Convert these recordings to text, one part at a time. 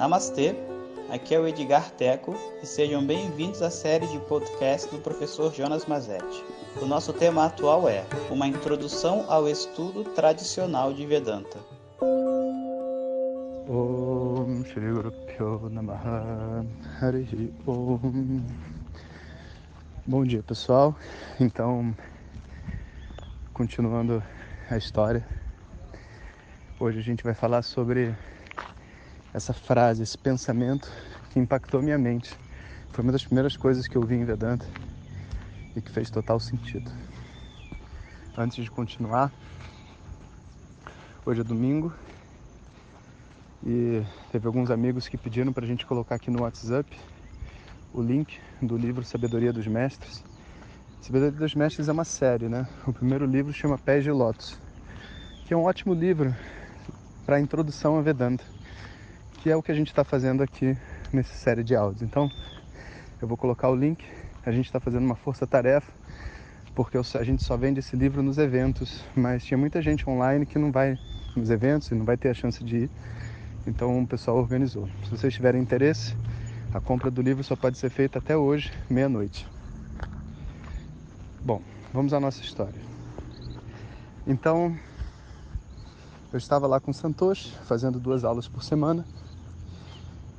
Namastê, aqui é o Edgar Teco e sejam bem-vindos à série de podcast do professor Jonas Mazetti. O nosso tema atual é Uma Introdução ao Estudo Tradicional de Vedanta. Bom dia pessoal, então continuando a história, hoje a gente vai falar sobre essa frase, esse pensamento que impactou minha mente. Foi uma das primeiras coisas que eu vi em Vedanta e que fez total sentido. Antes de continuar, hoje é domingo e teve alguns amigos que pediram para a gente colocar aqui no WhatsApp o link do livro Sabedoria dos Mestres. Sabedoria dos Mestres é uma série, né? O primeiro livro chama Pés de Lótus, que é um ótimo livro para introdução a Vedanta que é o que a gente está fazendo aqui nessa série de áudios. Então, eu vou colocar o link. A gente está fazendo uma força-tarefa, porque a gente só vende esse livro nos eventos, mas tinha muita gente online que não vai nos eventos e não vai ter a chance de ir. Então, o pessoal organizou. Se vocês tiverem interesse, a compra do livro só pode ser feita até hoje, meia-noite. Bom, vamos à nossa história. Então, eu estava lá com o Santoshi, fazendo duas aulas por semana.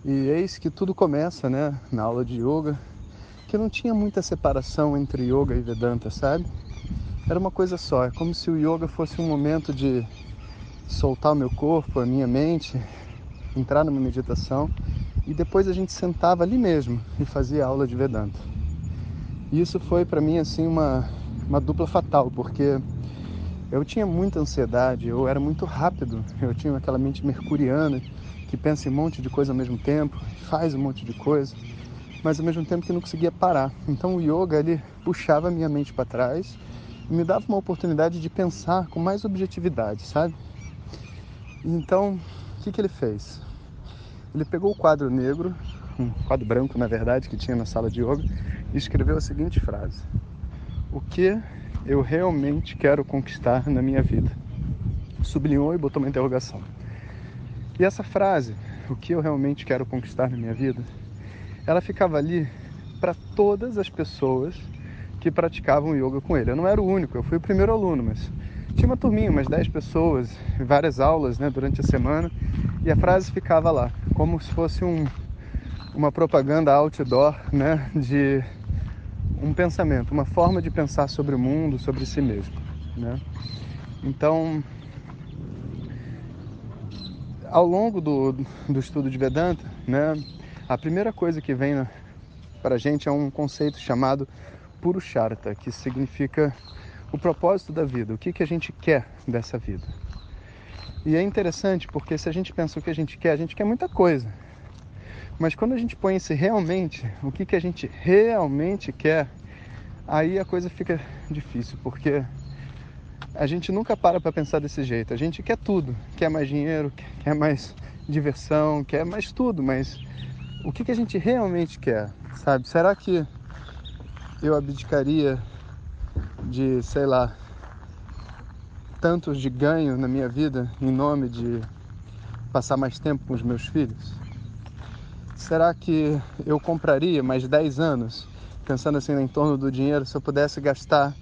E eis que tudo começa, né, na aula de yoga, que não tinha muita separação entre yoga e Vedanta, sabe? Era uma coisa só, é como se o yoga fosse um momento de soltar o meu corpo, a minha mente, entrar numa meditação e depois a gente sentava ali mesmo e fazia aula de Vedanta. E isso foi para mim assim uma uma dupla fatal, porque eu tinha muita ansiedade, eu era muito rápido, eu tinha aquela mente mercuriana que pensa em um monte de coisa ao mesmo tempo, faz um monte de coisa, mas ao mesmo tempo que não conseguia parar. Então o yoga ele puxava a minha mente para trás e me dava uma oportunidade de pensar com mais objetividade, sabe? Então, o que, que ele fez? Ele pegou o quadro negro, um quadro branco na verdade, que tinha na sala de yoga, e escreveu a seguinte frase: O que eu realmente quero conquistar na minha vida? Sublinhou e botou uma interrogação. E essa frase, o que eu realmente quero conquistar na minha vida, ela ficava ali para todas as pessoas que praticavam yoga com ele. Eu não era o único, eu fui o primeiro aluno, mas tinha uma turminha, umas 10 pessoas, várias aulas né, durante a semana, e a frase ficava lá, como se fosse um, uma propaganda outdoor né, de um pensamento, uma forma de pensar sobre o mundo, sobre si mesmo. Né? Então, ao longo do, do estudo de Vedanta, né, a primeira coisa que vem para a gente é um conceito chamado Purushartha, que significa o propósito da vida, o que, que a gente quer dessa vida. E é interessante porque se a gente pensa o que a gente quer, a gente quer muita coisa. Mas quando a gente põe esse realmente, o que, que a gente realmente quer, aí a coisa fica difícil, porque a gente nunca para para pensar desse jeito. A gente quer tudo, quer mais dinheiro, quer mais diversão, quer mais tudo, mas o que, que a gente realmente quer, sabe? Será que eu abdicaria de, sei lá, tantos de ganho na minha vida em nome de passar mais tempo com os meus filhos? Será que eu compraria mais 10 anos, pensando assim em torno do dinheiro, se eu pudesse gastar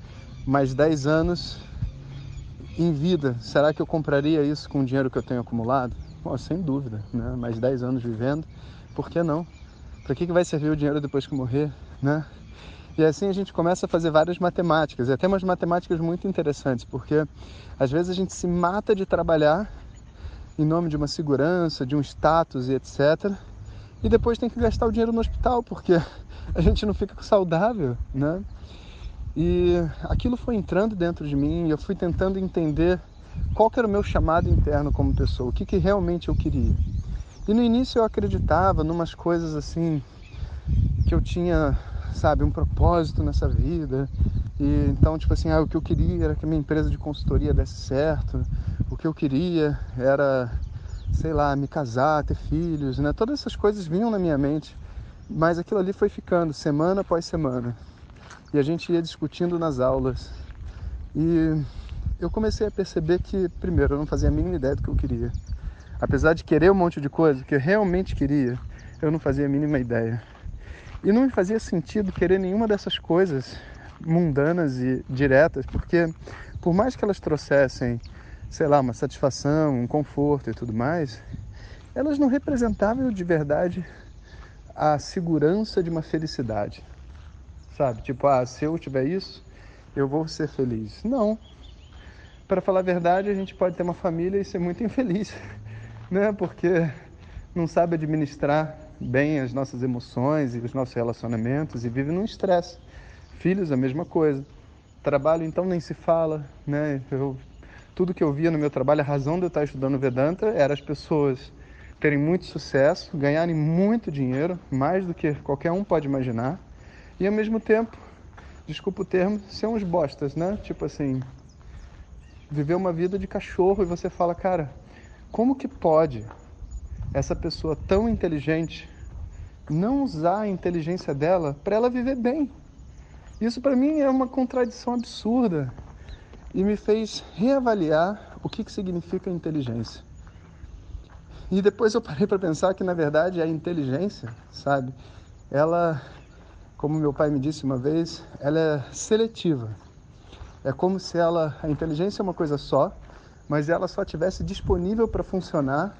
mais 10 anos em vida, será que eu compraria isso com o dinheiro que eu tenho acumulado? Bom, sem dúvida, né? Mais 10 anos vivendo, por que não? Para que, que vai servir o dinheiro depois que morrer, né? E assim a gente começa a fazer várias matemáticas, e até umas matemáticas muito interessantes, porque às vezes a gente se mata de trabalhar em nome de uma segurança, de um status e etc. E depois tem que gastar o dinheiro no hospital, porque a gente não fica saudável, né? E aquilo foi entrando dentro de mim e eu fui tentando entender qual era o meu chamado interno como pessoa, o que, que realmente eu queria. E no início eu acreditava numas coisas assim que eu tinha, sabe, um propósito nessa vida. E então, tipo assim, ah, o que eu queria era que a minha empresa de consultoria desse certo. O que eu queria era, sei lá, me casar, ter filhos, né? Todas essas coisas vinham na minha mente, mas aquilo ali foi ficando semana após semana e a gente ia discutindo nas aulas. E eu comecei a perceber que, primeiro, eu não fazia a mínima ideia do que eu queria. apesar de querer um monte de coisa, que eu realmente queria, eu não fazia a mínima ideia. E não me fazia sentido querer nenhuma dessas coisas mundanas e diretas, porque por mais que elas trouxessem, sei lá, uma satisfação, um conforto e tudo mais, elas não representavam de verdade a segurança de uma felicidade. Sabe? Tipo, ah, se eu tiver isso, eu vou ser feliz. Não. Para falar a verdade, a gente pode ter uma família e ser muito infeliz, né? Porque não sabe administrar bem as nossas emoções e os nossos relacionamentos e vive num estresse. Filhos, a mesma coisa. Trabalho, então, nem se fala, né? Eu, tudo que eu via no meu trabalho, a razão de eu estar estudando Vedanta era as pessoas terem muito sucesso, ganharem muito dinheiro, mais do que qualquer um pode imaginar, e ao mesmo tempo, desculpa o termo, ser uns bostas, né? Tipo assim, viver uma vida de cachorro e você fala, cara, como que pode essa pessoa tão inteligente não usar a inteligência dela para ela viver bem? Isso para mim é uma contradição absurda e me fez reavaliar o que, que significa inteligência. E depois eu parei para pensar que, na verdade, a inteligência, sabe, ela, como meu pai me disse uma vez, ela é seletiva. É como se ela, a inteligência é uma coisa só, mas ela só tivesse disponível para funcionar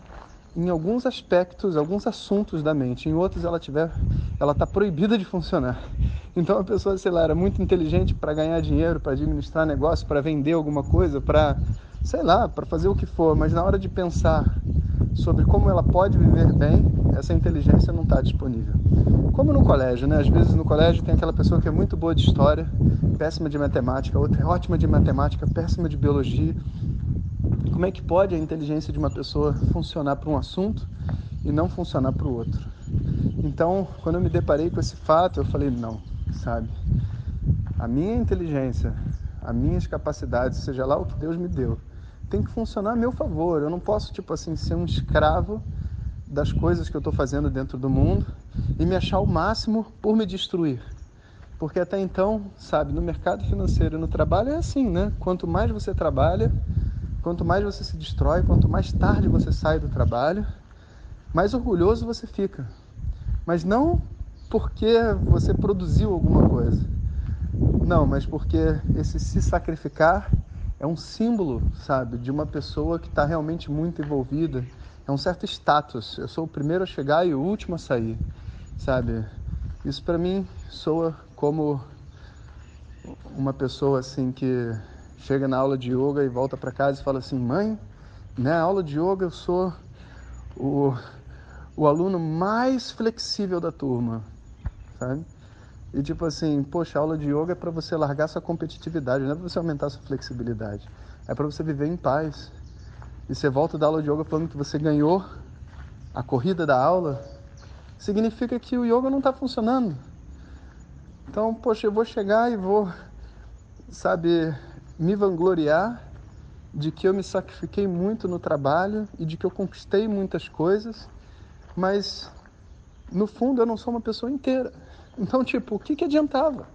em alguns aspectos, alguns assuntos da mente. Em outros ela tiver, ela está proibida de funcionar. Então a pessoa, sei lá, era muito inteligente para ganhar dinheiro, para administrar negócio, para vender alguma coisa, para, sei lá, para fazer o que for. Mas na hora de pensar sobre como ela pode viver bem, essa inteligência não está disponível. Como no colégio, né? Às vezes no colégio tem aquela pessoa que é muito boa de história, péssima de matemática, outra é ótima de matemática, péssima de biologia. Como é que pode a inteligência de uma pessoa funcionar para um assunto e não funcionar para o outro? Então, quando eu me deparei com esse fato, eu falei: não, sabe? A minha inteligência, as minhas capacidades, seja lá o que Deus me deu, tem que funcionar a meu favor. Eu não posso, tipo assim, ser um escravo das coisas que eu estou fazendo dentro do mundo e me achar o máximo por me destruir. Porque até então, sabe, no mercado financeiro e no trabalho é assim, né? Quanto mais você trabalha, quanto mais você se destrói, quanto mais tarde você sai do trabalho, mais orgulhoso você fica. Mas não porque você produziu alguma coisa. Não, mas porque esse se sacrificar é um símbolo, sabe, de uma pessoa que está realmente muito envolvida. É um certo status. Eu sou o primeiro a chegar e o último a sair, sabe? Isso para mim soa como uma pessoa assim que chega na aula de yoga e volta para casa e fala assim: "Mãe, na né, aula de yoga eu sou o, o aluno mais flexível da turma", sabe? E tipo assim, poxa, aula de yoga é para você largar sua competitividade, não é para você aumentar sua flexibilidade. É para você viver em paz. E você volta da aula de yoga falando que você ganhou a corrida da aula, significa que o yoga não está funcionando. Então, poxa, eu vou chegar e vou, sabe, me vangloriar de que eu me sacrifiquei muito no trabalho e de que eu conquistei muitas coisas, mas no fundo eu não sou uma pessoa inteira. Então, tipo, o que, que adiantava?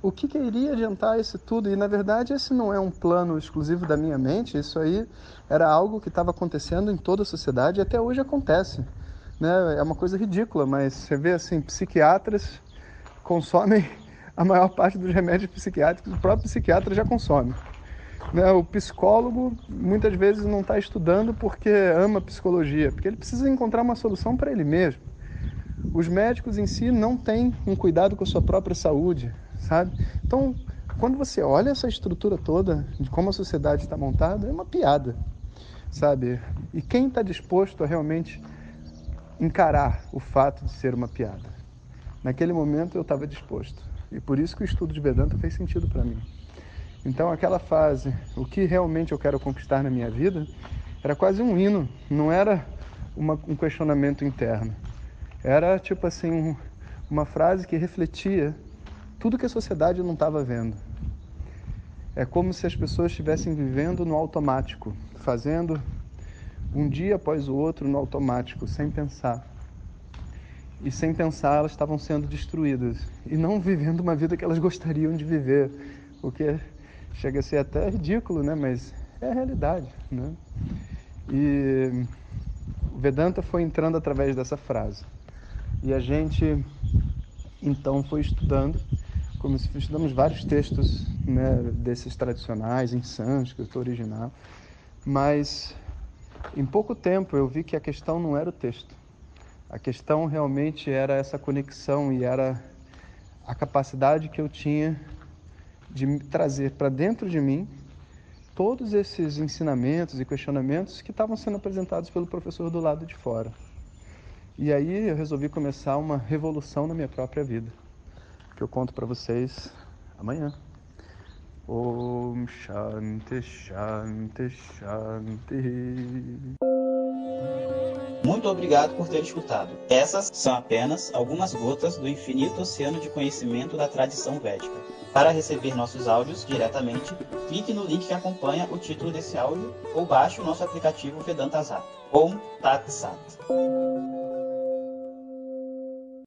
O que, que iria adiantar isso tudo? E na verdade, esse não é um plano exclusivo da minha mente, isso aí era algo que estava acontecendo em toda a sociedade e até hoje acontece. Né? É uma coisa ridícula, mas você vê assim: psiquiatras consomem a maior parte dos remédios psiquiátricos, o próprio psiquiatra já consome. Né? O psicólogo muitas vezes não está estudando porque ama psicologia, porque ele precisa encontrar uma solução para ele mesmo os médicos em si não têm um cuidado com a sua própria saúde, sabe? Então, quando você olha essa estrutura toda de como a sociedade está montada, é uma piada, sabe? E quem está disposto a realmente encarar o fato de ser uma piada? Naquele momento eu estava disposto. E por isso que o estudo de Vedanta fez sentido para mim. Então, aquela fase, o que realmente eu quero conquistar na minha vida, era quase um hino, não era uma, um questionamento interno. Era tipo assim, uma frase que refletia tudo que a sociedade não estava vendo. É como se as pessoas estivessem vivendo no automático, fazendo um dia após o outro no automático, sem pensar. E sem pensar, elas estavam sendo destruídas e não vivendo uma vida que elas gostariam de viver, o que chega a ser até ridículo, né? Mas é a realidade, né? E O Vedanta foi entrando através dessa frase. E a gente então foi estudando, como estudamos vários textos né, desses tradicionais em sânscrito original, mas em pouco tempo eu vi que a questão não era o texto. A questão realmente era essa conexão e era a capacidade que eu tinha de trazer para dentro de mim todos esses ensinamentos e questionamentos que estavam sendo apresentados pelo professor do lado de fora. E aí eu resolvi começar uma revolução na minha própria vida, que eu conto para vocês amanhã. Om Shanti Shanti Shanti. Muito obrigado por ter escutado. Essas são apenas algumas gotas do infinito oceano de conhecimento da tradição védica. Para receber nossos áudios diretamente, clique no link que acompanha o título desse áudio ou baixe o nosso aplicativo Vedanta Zat. Om Tat Sat.